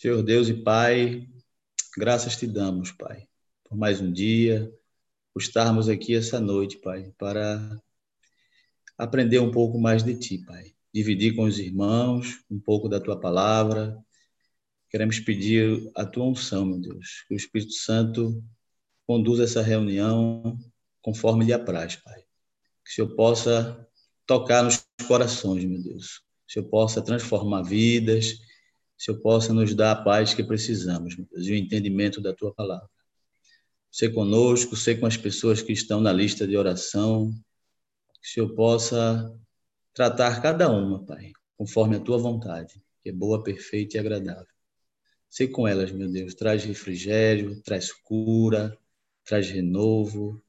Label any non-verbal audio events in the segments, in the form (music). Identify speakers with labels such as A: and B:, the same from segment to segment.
A: Senhor Deus e Pai, graças te damos, Pai, por mais um dia, por estarmos aqui essa noite, Pai, para aprender um pouco mais de Ti, Pai. Dividir com os irmãos um pouco da Tua palavra. Queremos pedir a Tua unção, meu Deus, que o Espírito Santo conduza essa reunião conforme lhe apraz, Pai. Que o Senhor possa tocar nos corações, meu Deus. Que o Senhor possa transformar vidas, Senhor possa nos dar a paz que precisamos, meu Deus, e o entendimento da Tua palavra. Ser conosco, ser com as pessoas que estão na lista de oração, que o Senhor possa tratar cada uma, Pai, conforme a tua vontade, que é boa, perfeita e agradável. Sei com elas, meu Deus, traz refrigério, traz cura, traz renovo,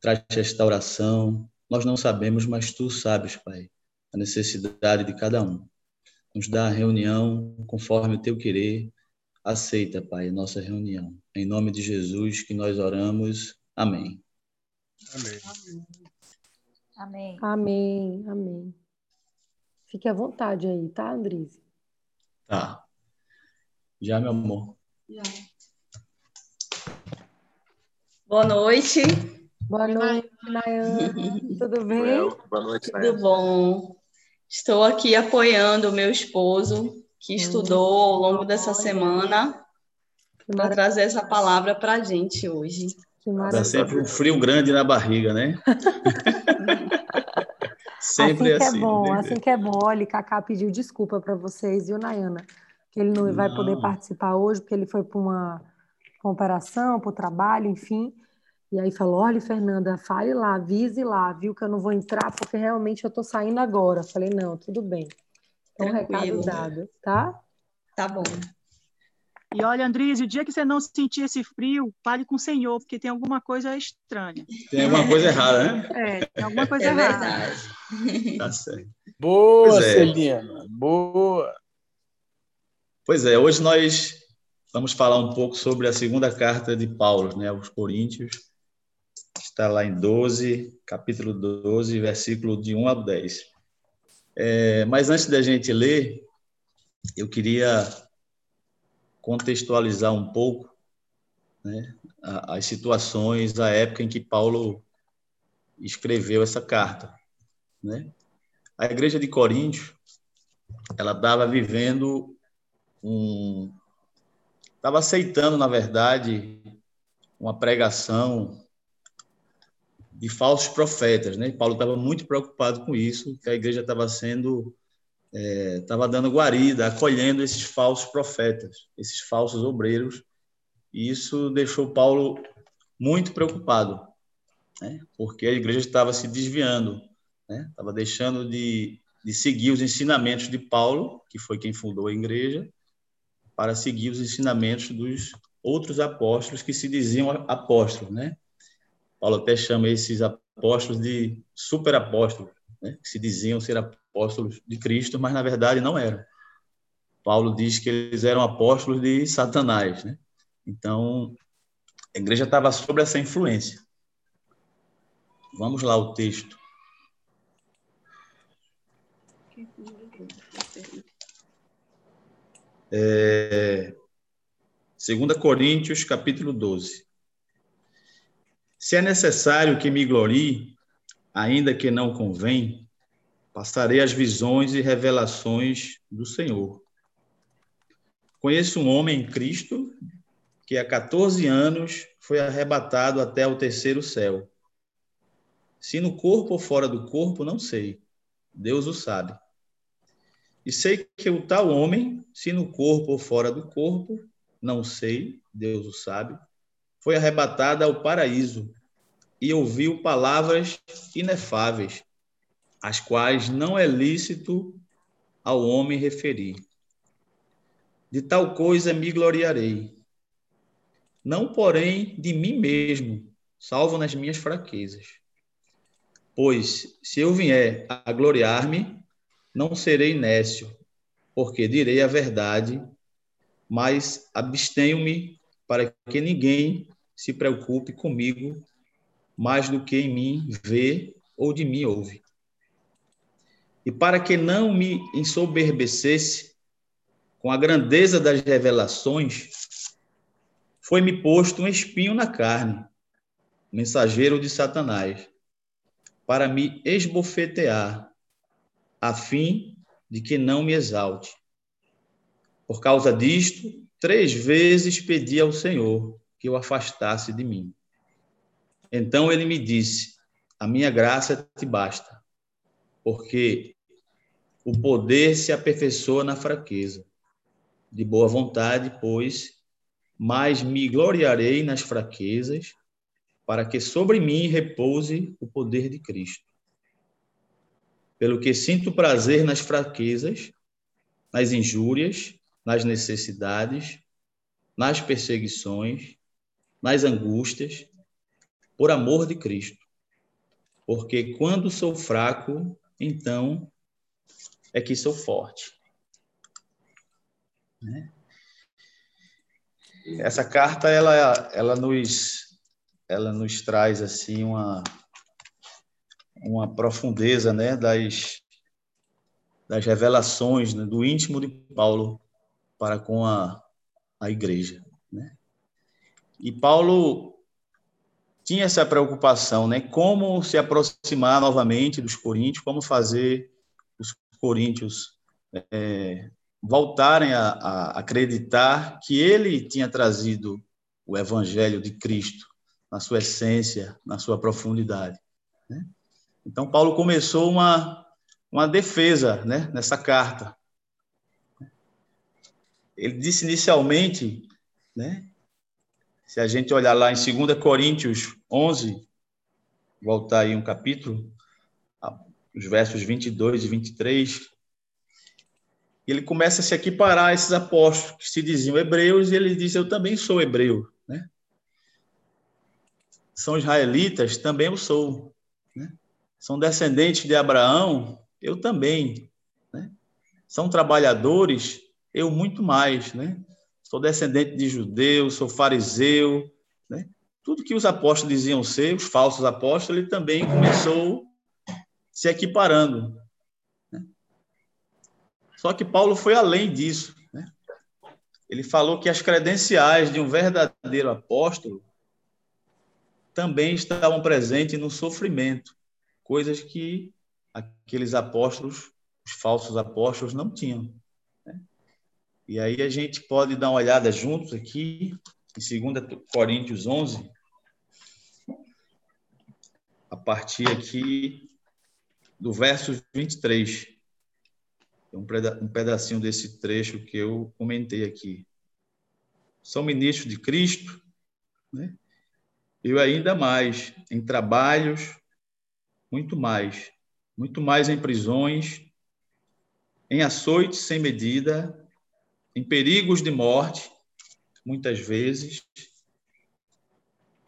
A: traz restauração. Nós não sabemos, mas tu sabes, Pai, a necessidade de cada um. Nos dá a reunião conforme o teu querer. Aceita, Pai, a nossa reunião. Em nome de Jesus que nós oramos. Amém.
B: Amém.
C: Amém.
D: Amém, amém. Fique à vontade aí, tá, Andrise?
A: Tá. Já, meu amor.
E: Boa noite,
D: Boa noite, Nayana. Tudo bem?
B: Boa noite,
E: tudo bom? Estou aqui apoiando o meu esposo, que estudou ao longo dessa semana, para trazer essa palavra para a gente hoje.
D: que
A: Dá
D: maravilha.
A: sempre um frio grande na barriga, né? (laughs) sempre
D: assim que
A: assim.
D: é bom,
A: né?
D: assim que é bom. Olha, Cacá pediu desculpa para vocês, viu, Nayana? Que ele não, vai poder
A: Não.
D: participar hoje, porque ele foi para uma, uma operação, para o trabalho, enfim. E aí falou: olha, Fernanda, fale lá, avise lá, viu, que eu não vou entrar, porque realmente eu estou saindo agora. Falei: não, tudo bem. Então, recado
E: Tranquilo.
D: dado, tá?
E: Tá bom.
F: E olha, Andrise, o dia que você não sentir esse frio, fale com o Senhor, porque tem alguma coisa estranha.
A: Tem alguma coisa errada, né? (laughs)
F: É, tem alguma coisa
E: É
F: errada.
E: verdade.
A: Tá certo.
B: Boa,
A: Pois é.
B: Celina. Boa.
A: Pois é, hoje nós vamos falar um pouco sobre a segunda carta de Paulo, né, aos Coríntios. Está lá em 12, capítulo 12, versículo de 1 a 10. É, mas antes da gente ler, eu queria contextualizar um pouco né, as situações, a época em que Paulo escreveu essa carta. Né? A igreja de Coríntios, ela estava vivendo um estava aceitando, na verdade, uma pregação de falsos profetas, né? Paulo estava muito preocupado com isso, que a igreja estava sendo estava dando guarida, acolhendo esses falsos profetas, esses falsos obreiros, e isso deixou Paulo muito preocupado, né? Porque a igreja estava se desviando, né? Estava deixando de, de seguir os ensinamentos de Paulo, que foi quem fundou a igreja, para seguir os ensinamentos dos outros apóstolos que se diziam apóstolos, né? Paulo até chama esses apóstolos de superapóstolos, né? que se diziam ser apóstolos de Cristo, mas na verdade não eram. Paulo diz que eles eram apóstolos de Satanás, né? Então, a igreja estava sob essa influência. Vamos lá o texto. É, 2 Coríntios, capítulo 12. Se é necessário que me glorie, ainda que não convém, passarei as visões e revelações do Senhor. Conheço um homem em Cristo que há 14 anos foi arrebatado até o terceiro céu. Se no corpo ou fora do corpo, não sei. Deus o sabe. E sei que o tal homem, se no corpo ou fora do corpo, não sei, Deus o sabe, foi arrebatado ao paraíso e ouviu palavras inefáveis, as quais não é lícito ao homem referir. De tal coisa me gloriarei, não porém de mim mesmo, salvo nas minhas fraquezas. Pois se eu vier a gloriar-me, não serei nécio, porque direi a verdade, mas abstenho-me para que ninguém se preocupe comigo mais do que em mim vê ou de mim ouve. E para que não me ensoberbecesse com a grandeza das revelações, foi-me posto um espinho na carne, mensageiro de Satanás, para me esbofetear, a fim de que não me exalte. Por causa disto, três vezes pedi ao Senhor que o afastasse de mim. Então ele me disse: A minha graça te basta, porque o poder se aperfeiçoa na fraqueza. De boa vontade, pois, mas me gloriarei nas fraquezas, para que sobre mim repouse o poder de Cristo. Pelo que sinto prazer nas fraquezas, nas injúrias, nas necessidades, nas perseguições, nas angústias, por amor de Cristo. Porque quando sou fraco, então é que sou forte. Né? Essa carta ela ela nos ela nos traz assim uma uma profundeza, né, das das revelações né, do íntimo de Paulo para com a, a igreja, né? E Paulo tinha essa preocupação, né? Como se aproximar novamente dos coríntios, como fazer os coríntios é, voltarem a, a, acreditar que ele tinha trazido o evangelho de Cristo na sua essência, na sua profundidade. Né? Então Paulo começou uma uma defesa, né? Nessa carta. Ele disse inicialmente, né? Se a gente olhar lá em 2 Coríntios 11, voltar aí um capítulo, os versos 22 e 23, ele começa a se equiparar a esses apóstolos que se diziam hebreus, e ele diz: Eu também sou hebreu. Né? São israelitas, também eu sou. Né? São descendentes de Abraão, eu também. Né? São trabalhadores, eu muito mais. Né? Sou descendente de judeu, sou fariseu, né? Tudo que os apóstolos diziam ser, os falsos apóstolos, ele também começou se equiparando. Né? Só que Paulo foi além disso. Né? Ele falou que as credenciais de um verdadeiro apóstolo também estavam presentes no sofrimento, coisas que aqueles apóstolos, os falsos apóstolos, não tinham. E aí a gente pode dar uma olhada juntos aqui, em 2 Coríntios 11, a partir aqui do verso 23. Um pedacinho desse trecho que eu comentei aqui. São ministros de Cristo, né? Eu ainda mais, em trabalhos, muito mais. Muito mais em prisões, em açoites sem medida, em perigos de morte, muitas vezes.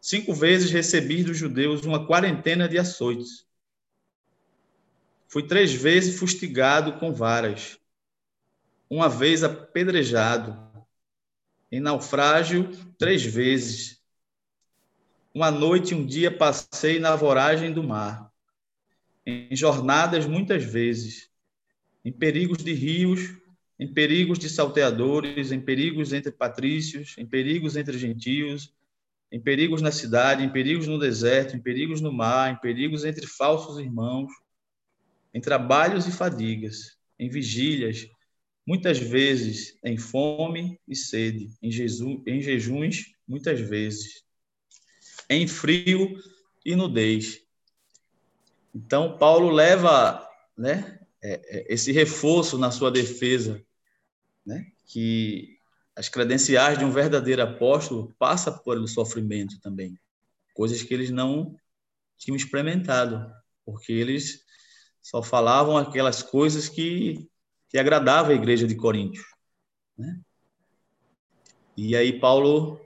A: Cinco vezes recebi dos judeus uma quarentena de açoites. Fui três vezes fustigado com varas, uma vez apedrejado, em naufrágio três vezes. Uma noite e um dia passei na voragem do mar, em jornadas muitas vezes, em perigos de rios, em perigos de salteadores, em perigos entre patrícios, em perigos entre gentios, em perigos na cidade, em perigos no deserto, em perigos no mar, em perigos entre falsos irmãos, em trabalhos e fadigas, em vigílias, muitas vezes em fome e sede, em, Jesus, em jejuns, muitas vezes, em frio e nudez. Então, Paulo leva né, é, é, esse reforço na sua defesa né? que as credenciais de um verdadeiro apóstolo passa por o sofrimento também, coisas que eles não tinham experimentado, porque eles só falavam aquelas coisas que, que agradavam a igreja de Coríntios. Né? E aí Paulo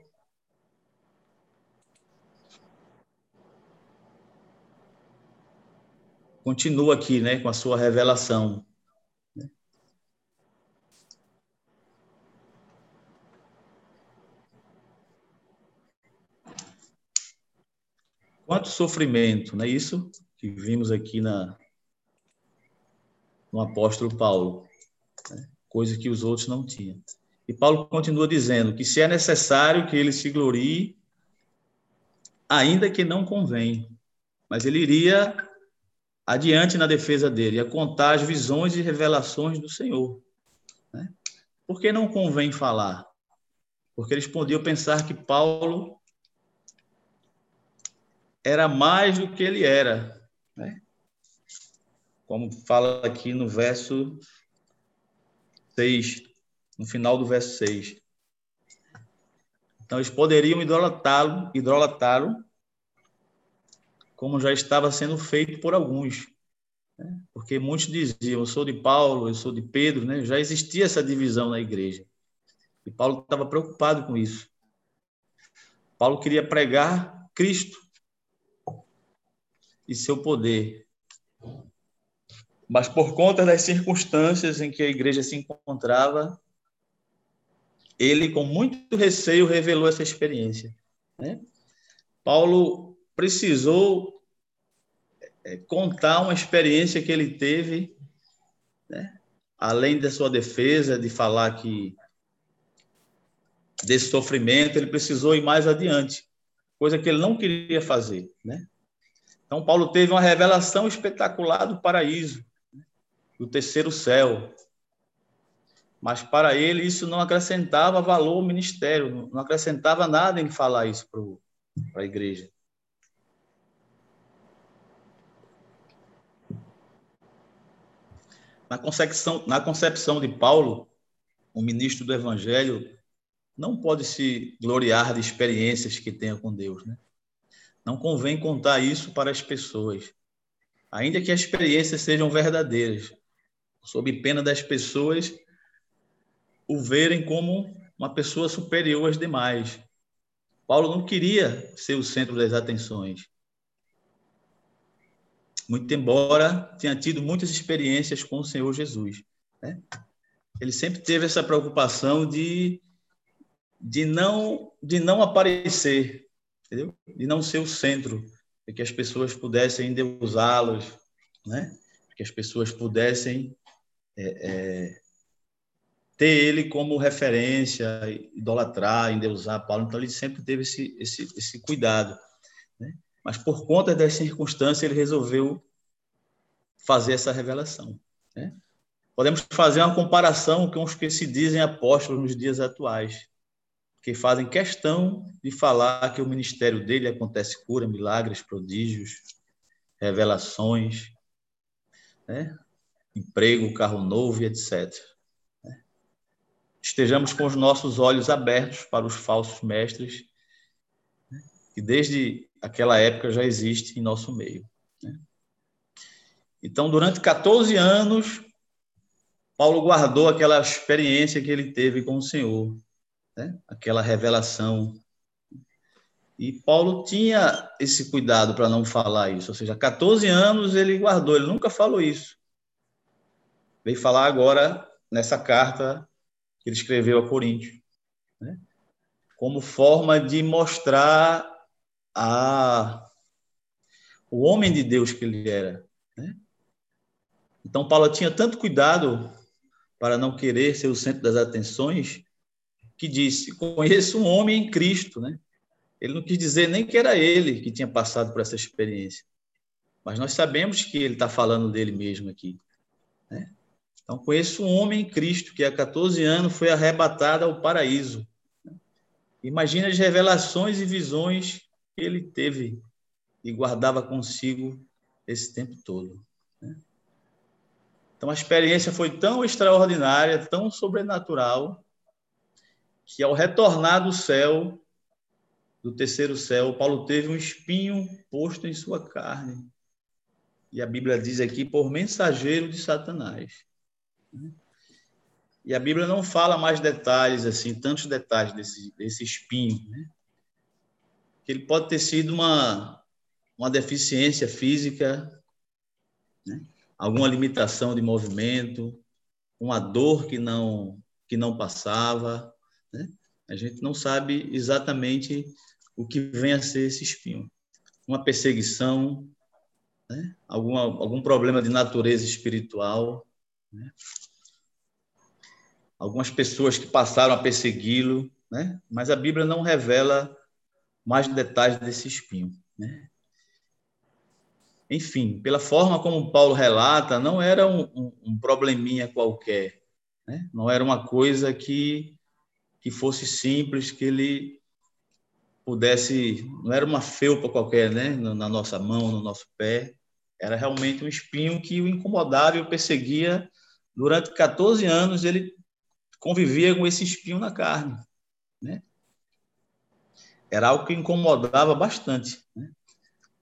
A: continua aqui, né, com a sua revelação. Quanto sofrimento, não é isso que vimos aqui na, no apóstolo Paulo. Né? coisa que os outros não tinham. E Paulo continua dizendo que se é necessário que ele se glorie, ainda que não convém, mas ele iria adiante na defesa dele, a contar as visões e revelações do Senhor. Né? Por que não convém falar? Porque eles podiam pensar que Paulo era mais do que ele era. Né? Como fala aqui no verso 6, no final do verso 6. Então, eles poderiam idolatrá-lo, idolatrá-lo como já estava sendo feito por alguns. Né? Porque muitos diziam, eu sou de Paulo, eu sou de Pedro, né? já existia essa divisão na igreja. E Paulo estava preocupado com isso. Paulo queria pregar Cristo e seu poder. Mas por conta das circunstâncias em que a igreja se encontrava, ele, com muito receio, revelou essa experiência. Né? Paulo precisou é, contar uma experiência que ele teve, né? além da sua defesa, de falar que desse sofrimento, ele precisou ir mais adiante, coisa que ele não queria fazer. Né? Então, Paulo teve uma revelação espetacular do paraíso, do terceiro céu. Mas para ele isso não acrescentava valor ao ministério, não acrescentava nada em falar isso para a igreja. Na concepção, na concepção de Paulo, o ministro do Evangelho não pode se gloriar de experiências que tenha com Deus, né? Não convém contar isso para as pessoas, ainda que as experiências sejam verdadeiras, sob pena das pessoas o verem como uma pessoa superior às demais. Paulo não queria ser o centro das atenções. Muito embora tenha tido muitas experiências com o Senhor Jesus. Né? Ele sempre teve essa preocupação de, de, não, de não aparecer, entendeu? de não ser o centro, de que as pessoas pudessem endeusá-los, né? que as pessoas pudessem é, é, ter ele como referência, idolatrar, endeusar Paulo. Então, ele sempre teve esse, esse, esse cuidado. Né? Mas, por conta das circunstâncias, ele resolveu fazer essa revelação. Né? Podemos fazer uma comparação com os que se dizem apóstolos nos dias atuais, que fazem questão de falar que o ministério dele acontece cura, milagres, prodígios, revelações, né? emprego, carro novo etc. Estejamos com os nossos olhos abertos para os falsos mestres, que desde aquela época já existe em nosso meio. Então, durante 14 anos, Paulo guardou aquela experiência que ele teve com o Senhor, né? aquela revelação. E Paulo tinha esse cuidado para não falar isso, ou seja, 14 anos ele guardou, ele nunca falou isso. Veio falar agora nessa carta que ele escreveu a Coríntios, né? como forma de mostrar a o homem de Deus que ele era. Né? Então, Paulo tinha tanto cuidado para não querer ser o centro das atenções, que disse: Conheço um homem em Cristo. Né? Ele não quis dizer nem que era ele que tinha passado por essa experiência, mas nós sabemos que ele está falando dele mesmo aqui. Né? Então, conheço um homem em Cristo que há 14 anos foi arrebatado ao paraíso. Imagina as revelações e visões que ele teve e guardava consigo esse tempo todo. Né? Então, a experiência foi tão extraordinária, tão sobrenatural, que ao retornar do céu, do terceiro céu, Paulo teve um espinho posto em sua carne. E a Bíblia diz aqui, por mensageiro de Satanás. E a Bíblia não fala mais detalhes, assim, tantos detalhes desse, desse espinho, né? Que ele pode ter sido uma, uma deficiência física, né? alguma limitação de movimento, uma dor que não, que não passava? A gente não sabe exatamente o que vem a ser esse espinho. Uma perseguição, né? Alguma, algum problema de natureza espiritual, né? algumas pessoas que passaram a persegui-lo, né? Mas a Bíblia não revela mais detalhes desse espinho, né? Enfim, pela forma como Paulo relata, não era um, um, um probleminha qualquer, né? Não era uma coisa que que fosse simples, que ele pudesse, não era uma felpa qualquer, né, na nossa mão, no nosso pé, era realmente um espinho que o incomodava e o perseguia. Durante 14 anos ele convivia com esse espinho na carne, né? Era algo que incomodava bastante, né?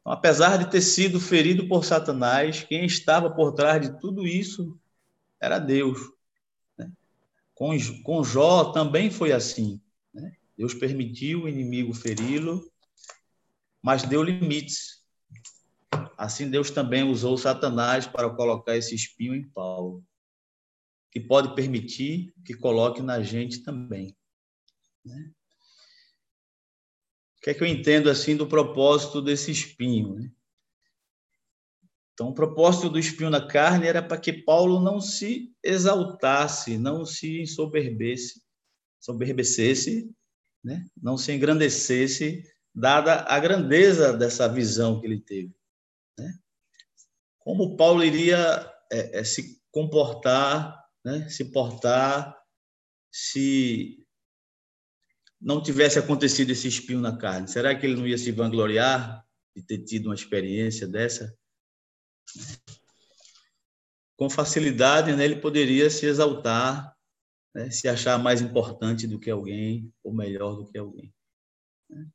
A: Então, apesar de ter sido ferido por Satanás, quem estava por trás de tudo isso era Deus. Com, com Jó também foi assim. Né? Deus permitiu o inimigo feri-lo, mas deu limites. Assim, Deus também usou Satanás para colocar esse espinho em Paulo que pode permitir que coloque na gente também. Né? O que é que eu entendo assim do propósito desse espinho? Né? Então, o propósito do espinho na carne era para que Paulo não se exaltasse, não se ensoberbecesse, soberbecesse, né? não se engrandecesse, dada a grandeza dessa visão que ele teve. Né? Como Paulo iria é, é, se comportar né, se portar se não tivesse acontecido esse espinho na carne? Será que ele não ia se vangloriar de ter tido uma experiência dessa? Com facilidade, né, ele poderia se exaltar, né, se achar mais importante do que alguém, ou melhor do que alguém. Né?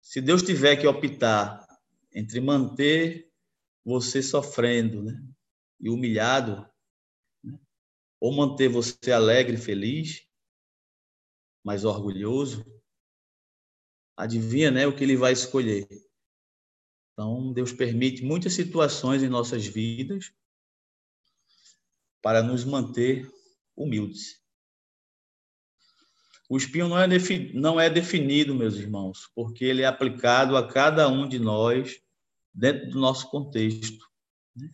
A: Se Deus tiver que optar entre manter você sofrendo né, e humilhado, ou manter você alegre, feliz, mas orgulhoso, adivinha, né, o que ele vai escolher. Então, Deus permite muitas situações em nossas vidas para nos manter humildes. O espinho não é, não é definido, meus irmãos, porque ele é aplicado a cada um de nós dentro do nosso contexto. Né?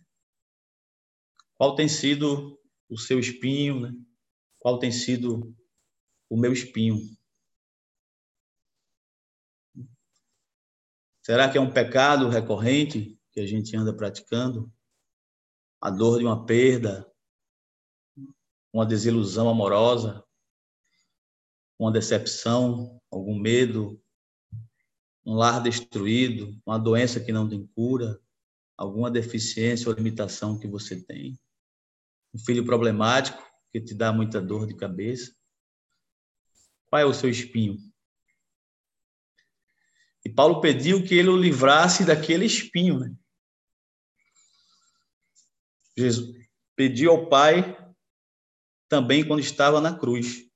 A: Qual tem sido o seu espinho, né? qual tem sido o meu espinho. Será que é um pecado recorrente que a gente anda praticando? A dor de uma perda, uma desilusão amorosa, uma decepção, algum medo, um lar destruído, uma doença que não tem cura, alguma deficiência ou limitação que você tem um filho problemático que te dá muita dor de cabeça? Qual é o seu espinho? Paulo pediu que ele o livrasse daquele espinho. Né? Jesus pediu ao Pai também quando estava na cruz.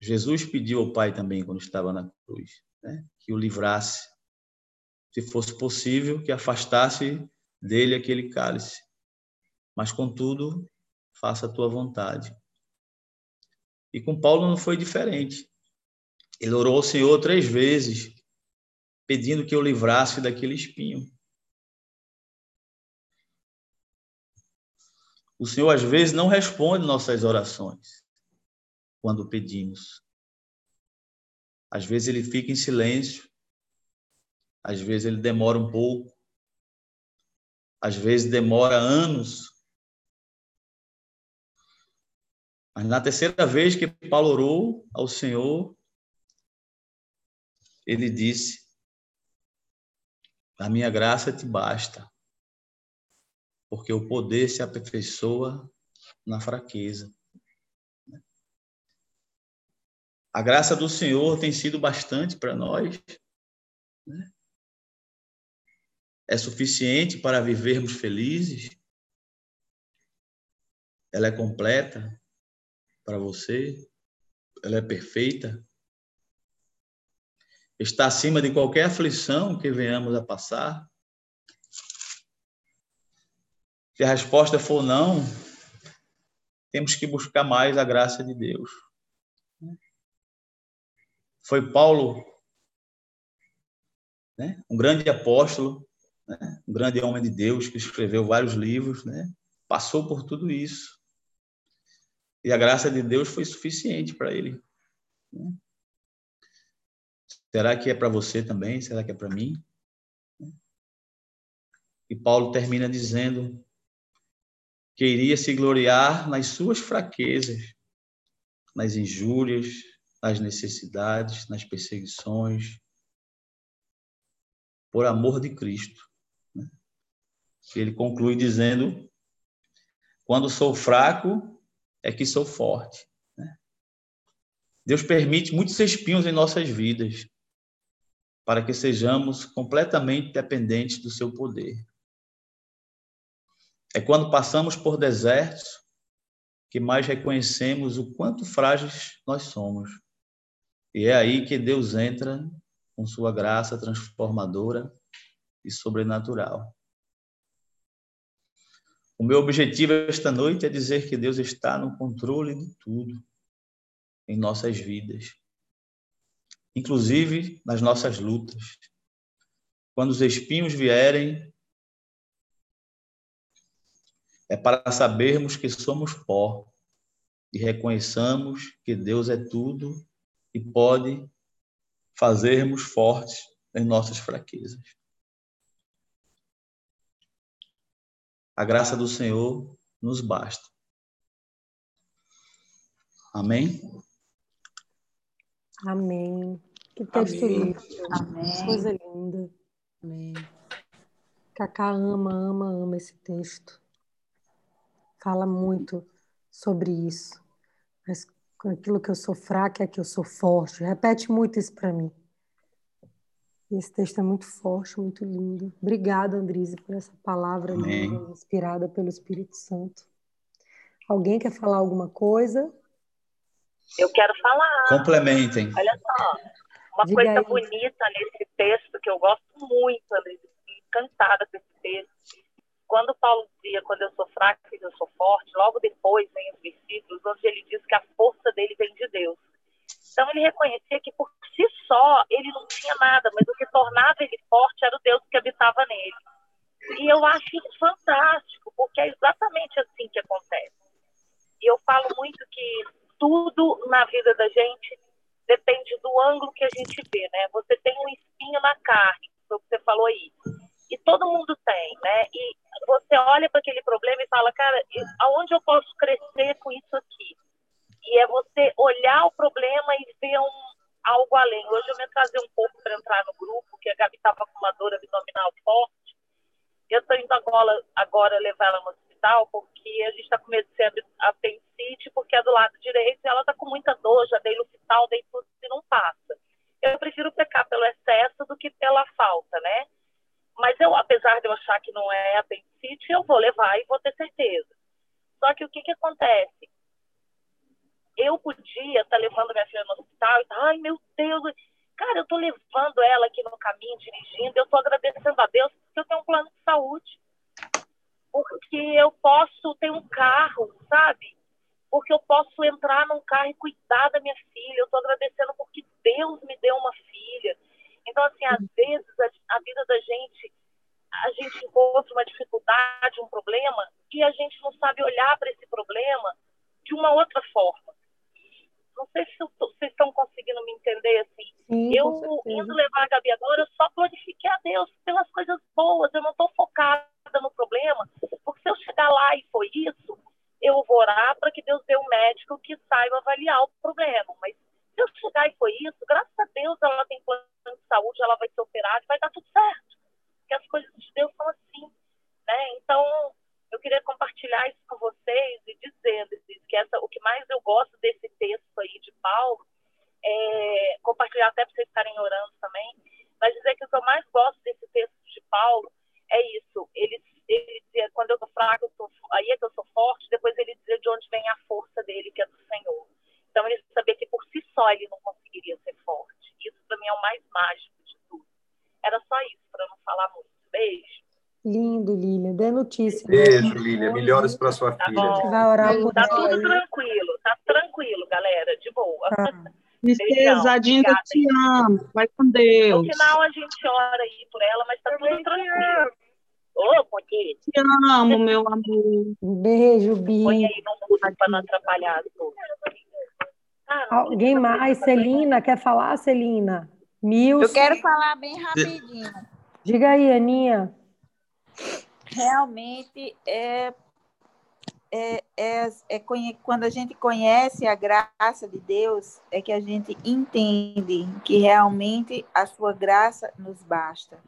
A: Jesus pediu ao Pai também quando estava na cruz, né? que o livrasse, se fosse possível, que afastasse dele aquele cálice. Mas, contudo, faça a tua vontade. E com Paulo não foi diferente. Ele orou ao Senhor três vezes, pedindo que eu livrasse daquele espinho. O Senhor, às vezes, não responde nossas orações quando pedimos. Às vezes, ele fica em silêncio. Às vezes, ele demora um pouco. Às vezes, demora anos Mas na terceira vez que Paulo orou ao Senhor, ele disse: A minha graça te basta, porque o poder se aperfeiçoa na fraqueza. A graça do Senhor tem sido bastante para nós. Né? É suficiente para vivermos felizes. Ela é completa para você, ela é perfeita, está acima de qualquer aflição que venhamos a passar. Se a resposta for não, temos que buscar mais a graça de Deus. Foi Paulo, né, um grande apóstolo, né, um grande homem de Deus que escreveu vários livros, né, passou por tudo isso. E a graça de Deus foi suficiente para ele. Né? Será que é para você também? Será que é para mim? E Paulo termina dizendo que iria se gloriar nas suas fraquezas, nas injúrias, nas necessidades, nas perseguições, por amor de Cristo. Né? Ele conclui dizendo: quando sou fraco, é que sou forte. Né? Deus permite muitos espinhos em nossas vidas para que sejamos completamente dependentes do seu poder. É quando passamos por desertos que mais reconhecemos o quanto frágeis nós somos. E é aí que Deus entra com sua graça transformadora e sobrenatural. O meu objetivo esta noite é dizer que Deus está no controle de tudo em nossas vidas, inclusive nas nossas lutas. Quando os espinhos vierem, é para sabermos que somos pó e reconheçamos que Deus é tudo e pode fazermos fortes em nossas fraquezas. A graça do Senhor nos basta. Amém?
D: Amém. Que texto
A: Amém.
D: lindo.
C: Amém.
D: Coisa linda.
C: Amém.
D: Cacá ama, ama, ama esse texto. Fala muito sobre isso. Mas com aquilo que eu sou fraca é que eu sou forte. Repete muito isso para mim. Esse texto é muito forte, muito lindo. Obrigada, Andrise, por essa palavra linda, inspirada pelo Espírito Santo. Alguém quer falar alguma coisa?
G: Eu quero falar.
A: Complementem.
G: Olha só, uma
D: Diga
G: coisa
D: aí.
G: bonita nesse texto que eu gosto muito, encantada com esse texto. Quando Paulo dizia, quando eu sou fraco, eu sou forte, logo depois vem os versículos onde ele diz que a força dele vem de Deus. Então ele reconhecia que por si só ele não tinha nada, mas o que tornava ele forte era o Deus que habitava nele. E eu acho isso fantástico, porque é exatamente assim que acontece. E eu falo muito que tudo na vida da gente depende do ângulo que a gente vê, né? Você tem um espinho na carne, foi o que você falou aí. E todo mundo tem, né? E você olha para aquele problema e fala, cara, aonde eu posso crescer com isso aqui? E é você olhar o problema e ver um, algo além. Hoje eu me atrasei um pouco para entrar no grupo, que a Gabi estava com uma dor abdominal forte. Eu estou indo agora, agora levar ela no hospital, porque a gente está com medo de ser apendicite, porque é do lado direito ela está com muita dor, já dei Lufital, dei tudo e não passa. Eu prefiro pecar pelo excesso do que pela falta, né? Mas eu, apesar de eu achar que não é apendicite, eu vou levar e vou ter certeza. Só que o que, que acontece? Eu podia estar levando minha filha no hospital e ai meu Deus, cara, eu estou levando ela aqui no caminho, dirigindo, eu estou agradecendo a Deus porque eu tenho um plano de saúde. Porque eu posso ter um carro, sabe? Porque eu posso entrar num carro e cuidar da minha filha. Eu estou agradecendo porque Deus me deu uma filha. Então, assim, às vezes a, a vida da gente, a gente encontra uma dificuldade, um problema, e a gente não sabe olhar para esse problema de uma outra forma. Não sei se vocês estão conseguindo me entender assim.
D: Sim,
G: eu indo levar a Gabi agora, eu só glorifiquei a Deus pelas coisas boas. Eu não estou focada no problema, porque se eu chegar lá e for isso, eu vou orar para que Deus dê um médico que saiba avaliar o problema. Mas se eu chegar e for isso, graças a Deus ela tem plano de saúde, ela vai ser operada e vai dar tudo certo. Porque as coisas de Deus são assim. Né? Então, eu queria compartilhar isso com vocês e dizer dizer que essa, o que mais eu gosto desse texto aí de Paulo é, compartilhar até para vocês estarem orando também, mas dizer que o que eu mais gosto desse texto de Paulo é isso. Ele, ele dizia, quando eu sou fraco, eu sou, aí é que eu sou forte, depois ele dizia de onde vem a força dele, que é do Senhor. Então ele sabia que por si só ele não conseguiria ser forte. Isso para mim é o mais mágico de tudo. Era só isso, para não falar muito. Beijo.
D: Lindo, Notícia.
H: Beijo, Lília. Melhoras para sua
G: Tá
H: filha.
G: bom.
D: Vai orar por
G: Tá tudo tranquilo, tá tranquilo, galera, de boa.
D: Tá.
F: Princesa, a Dinda te ama. Vai com
G: No
F: Deus.
G: final a gente ora aí por ela, mas tá tudo tranquilo. Ô,
F: Te amo, meu amor.
D: Um beijo,
G: põe
D: Bi.
G: aí no mudo para não atrapalhar. Ah,
D: Alguém mais? Celina, quer falar, Celina? Mil.
C: Eu quero falar bem rapidinho.
D: Diga aí, Aninha.
C: Realmente é, é, é, é quando a gente conhece a graça de Deus, é que a gente entende que realmente a sua graça nos basta.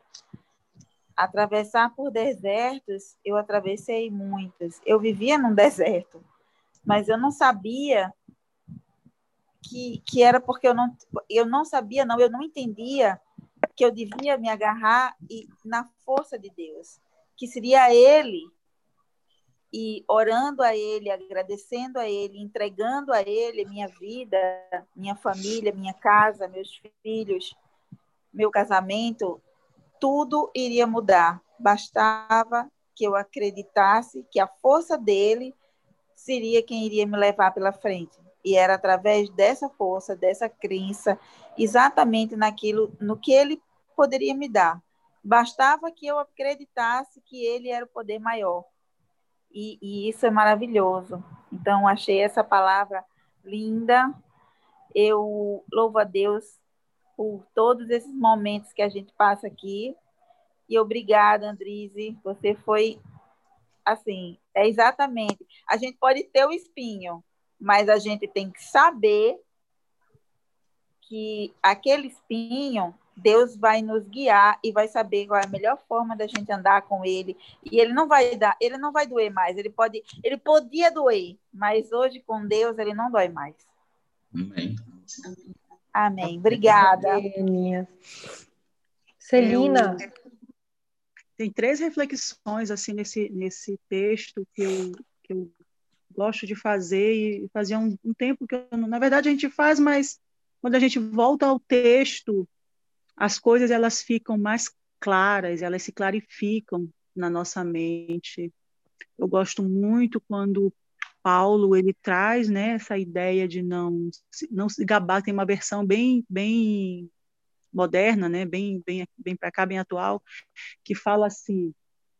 C: Atravessar por desertos, eu atravessei muitos. Eu vivia num deserto, mas eu não sabia que, que era porque eu não, eu não sabia, não, eu não entendia que eu devia me agarrar e, na força de Deus, que seria Ele, e orando a Ele, agradecendo a Ele, entregando a Ele minha vida, minha família, minha casa, meus filhos, meu casamento, tudo iria mudar. Bastava que eu acreditasse que a força dele seria quem iria me levar pela frente. E era através dessa força, dessa crença, exatamente naquilo, no que ele poderia me dar. Bastava que eu acreditasse que ele era o poder maior. E, e isso é maravilhoso. Então, achei essa palavra linda. Eu louvo a Deus por todos esses momentos que a gente passa aqui. E obrigada, Andrise. Você foi assim, é exatamente. A gente pode ter o espinho, mas a gente tem que saber que aquele espinho, Deus vai nos guiar e vai saber qual é a melhor forma da gente andar com ele. E ele não vai dar, ele não vai doer mais. Ele pode, ele podia doer, mas hoje com Deus ele não dói mais.
A: Amém.
C: Amém. Obrigada.
D: Amém. Celina,
F: Tem três reflexões assim nesse, nesse texto que eu, que eu gosto de fazer e fazia um, um tempo que eu, na verdade a gente faz, mas quando a gente volta ao texto, as coisas elas ficam mais claras, elas se clarificam na nossa mente. Eu gosto muito quando Paulo ele traz, né, essa ideia de não não se gabar, tem uma versão bem bem moderna, né, bem bem bem para cá, bem atual, que fala assim: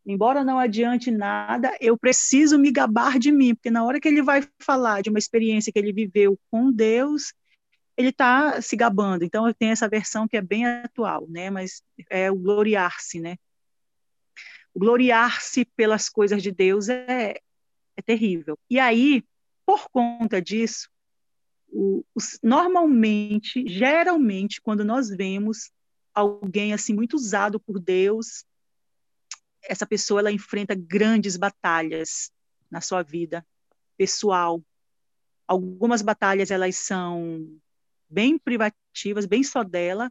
F: embora não adiante nada, eu preciso me gabar de mim, porque na hora que ele vai falar de uma experiência que ele viveu com Deus, ele está se gabando. Então eu tenho essa versão que é bem atual, né? Mas é o gloriar-se, né? Gloriar-se pelas coisas de Deus é, é terrível. E aí, por conta disso, o- normalmente, geralmente, quando nós vemos alguém assim muito usado por Deus, essa pessoa ela enfrenta grandes batalhas na sua vida pessoal. Algumas batalhas elas são bem privativas, bem só dela,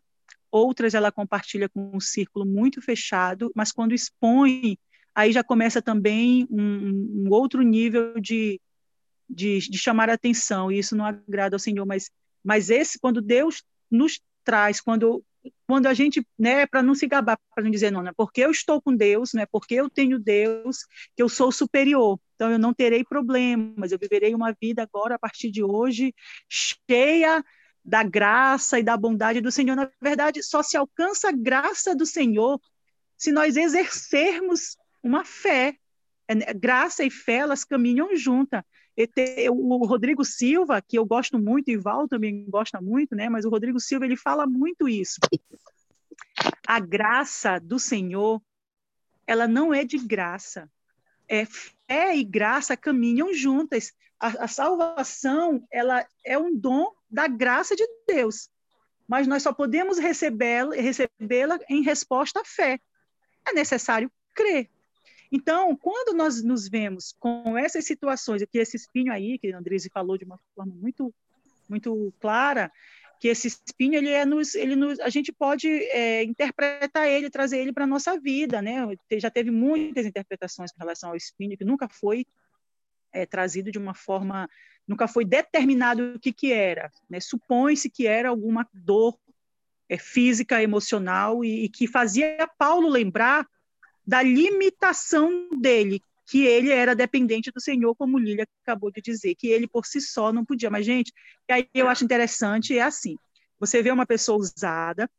F: outras ela compartilha com um círculo muito fechado, mas quando expõe, aí já começa também um, um outro nível de, de, de chamar a atenção, e isso não agrada ao Senhor, mas, mas esse, quando Deus nos traz, quando quando a gente, né, para não se gabar, para não dizer não, não é porque eu estou com Deus, não é porque eu tenho Deus que eu sou superior. Então eu não terei problemas, eu viverei uma vida agora a partir de hoje cheia da graça e da bondade do Senhor. Na verdade, só se alcança a graça do Senhor se nós exercermos uma fé. É, Graça e fé, elas caminham juntas. O Rodrigo Silva, que eu gosto muito, e Val também gosta muito, né? mas o Rodrigo Silva ele fala muito isso. A graça do Senhor, ela não é de graça. É, fé e graça caminham juntas. A, a salvação, ela é um dom da graça de Deus. Mas nós só podemos recebê-la recebê-la em resposta à fé. É necessário crer. Então, quando nós nos vemos com essas situações, que esse espinho aí, que a Andrese falou de uma forma muito, muito clara, que esse espinho ele é nos, ele nos, a gente pode é, interpretar ele, trazer ele para a nossa vida, né? Já teve muitas interpretações com relação ao espinho que nunca foi é, trazido de uma forma, nunca foi determinado o que que era, né? Supõe-se que era alguma dor é, física, emocional e, e que fazia Paulo lembrar da limitação dele, que ele era dependente do Senhor, como Lília acabou de dizer, que ele por si só não podia. Mas, gente, aí eu acho interessante, é assim, você vê uma pessoa usada,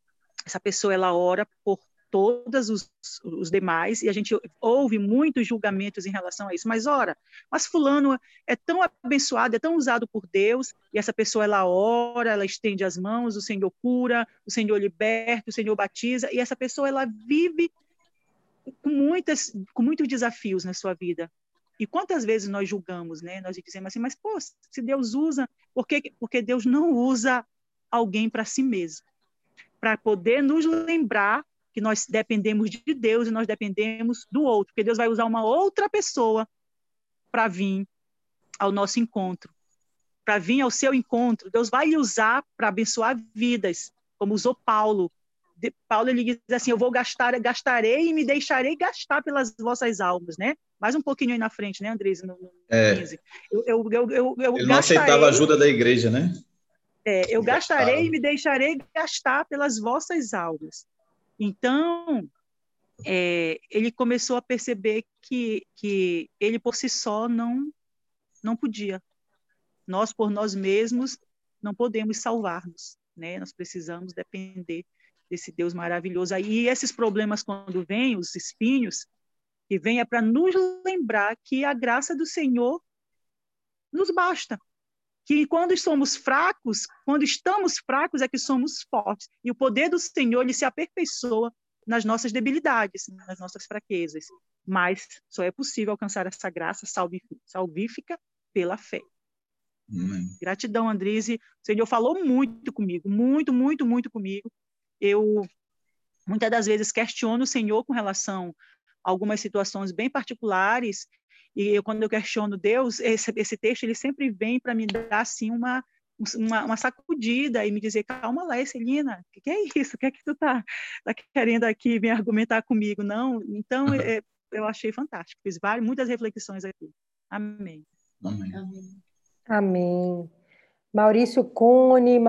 F: essa pessoa ela ora por todos os, os demais, e a gente ouve muitos julgamentos em relação a isso. Mas, ora, mas fulano é tão abençoado, é tão usado por Deus, e essa pessoa, ela ora, ela estende as mãos, o Senhor cura, o Senhor liberta, o Senhor batiza, e essa pessoa, ela vive com, muitas, com muitos desafios na sua vida. E quantas vezes nós julgamos, né? Nós dizemos assim, mas, pô, se Deus usa, por que, porque Deus não usa alguém para si mesmo? Para poder nos lembrar que nós dependemos de Deus e nós dependemos do outro, porque Deus vai usar uma outra pessoa para vir ao nosso encontro, para vir ao seu encontro. Deus vai usar para abençoar vidas, como usou Paulo. Paulo ele diz assim: Eu vou gastar, gastarei e me deixarei gastar pelas vossas almas, né? Mais um pouquinho aí na frente, né, Andres? No, no
A: É.
F: 15. Eu, eu, eu, eu, eu
A: Ele não aceitava a
F: gastarei-
A: ajuda da igreja, né?
F: é, eu
A: Gastava.
F: gastarei e me deixarei gastar pelas vossas almas. Então, é, ele começou a perceber que, que ele por si só não, não podia. Nós, por nós mesmos, não podemos salvar-nos. Né? Nós precisamos depender desse Deus maravilhoso. Aí esses problemas, quando vêm, os espinhos, que vem é para nos lembrar que a graça do Senhor nos basta que quando somos fracos, quando estamos fracos, é que somos fortes. E o poder do Senhor ele se aperfeiçoa nas nossas debilidades, nas nossas fraquezas. Mas só é possível alcançar essa graça salví- salvífica pela fé. Gratidão, Andrise. O Senhor falou muito comigo, muito, muito, muito comigo. Eu muitas das vezes questiono o Senhor com relação a algumas situações bem particulares e eu, quando eu questiono Deus, esse, esse texto ele sempre vem para me dar assim uma, uma, uma sacudida e me dizer calma lá, Celina, o que, que é isso? O que é que tu tá, tá querendo aqui vir argumentar comigo? Não, então é, eu achei fantástico. Fiz várias, muitas reflexões aqui. Amém.
A: Amém.
E: Amém.
D: Amém. Maurício Cune, Maurício